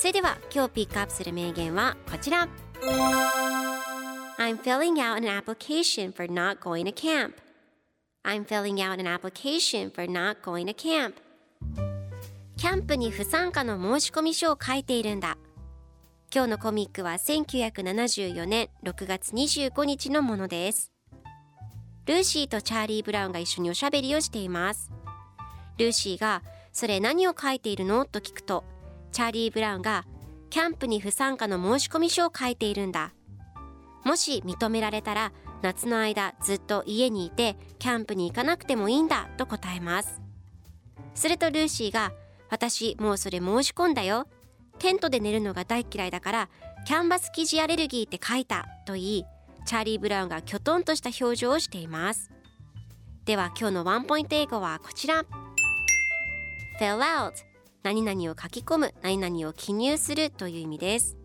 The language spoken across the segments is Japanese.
それでは今日ピックアップする名言はこちら。I'm filling out an application for not going to camp. I'm filling out an application for not going to camp. キャンプに不参加の申し込み書を書いているんだ。今日のコミックは1974年6月25日のものです。ルーシーとチャーリー・ブラウンが一緒におしゃべりをしています。ルーシーが「それ何を書いているの?」と聞くとチャーリー・ブラウンが「キャンプに不参加の申し込み書を書いているんだ」もし認められたら夏の間ずっと家にいてキャンプに行かなくてもいいんだと答えます。するとルーシーが「私もうそれ申し込んだよ。テントで寝るのが大嫌いだからキャンバス生地アレルギーって書いた」と言いチャーリー・ブラウンがきょとんとした表情をしています。では今日のワンポイント英語はこちら。Fill out 何々を書き込む何々を記入するという意味です。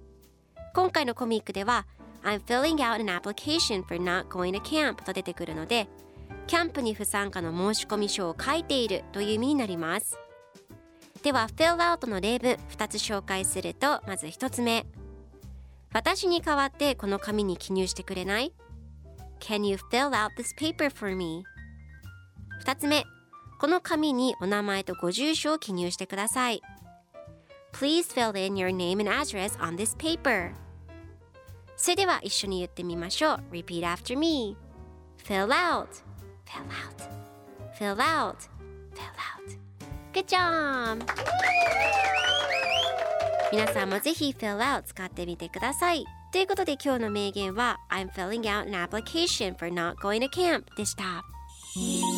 今回のコミックでは I'm filling out an application for not going to camp と出てくるのでキャンプに不参加の申し込み書を書いているという意味になります。では fill out の例文2つ紹介するとまず1つ目。私に代わってこの紙に記入してくれない？Can you fill out this paper for me? 2つ目。この紙にお名前とご住所を記入してください Please fill in your name and address on this paper それでは一緒に言ってみましょう Repeat after me Fill out Fill out Fill out Fill out Good job! 皆さんもぜひ Fill out 使ってみてくださいということで今日の名言は I'm filling out an application for not going to camp でした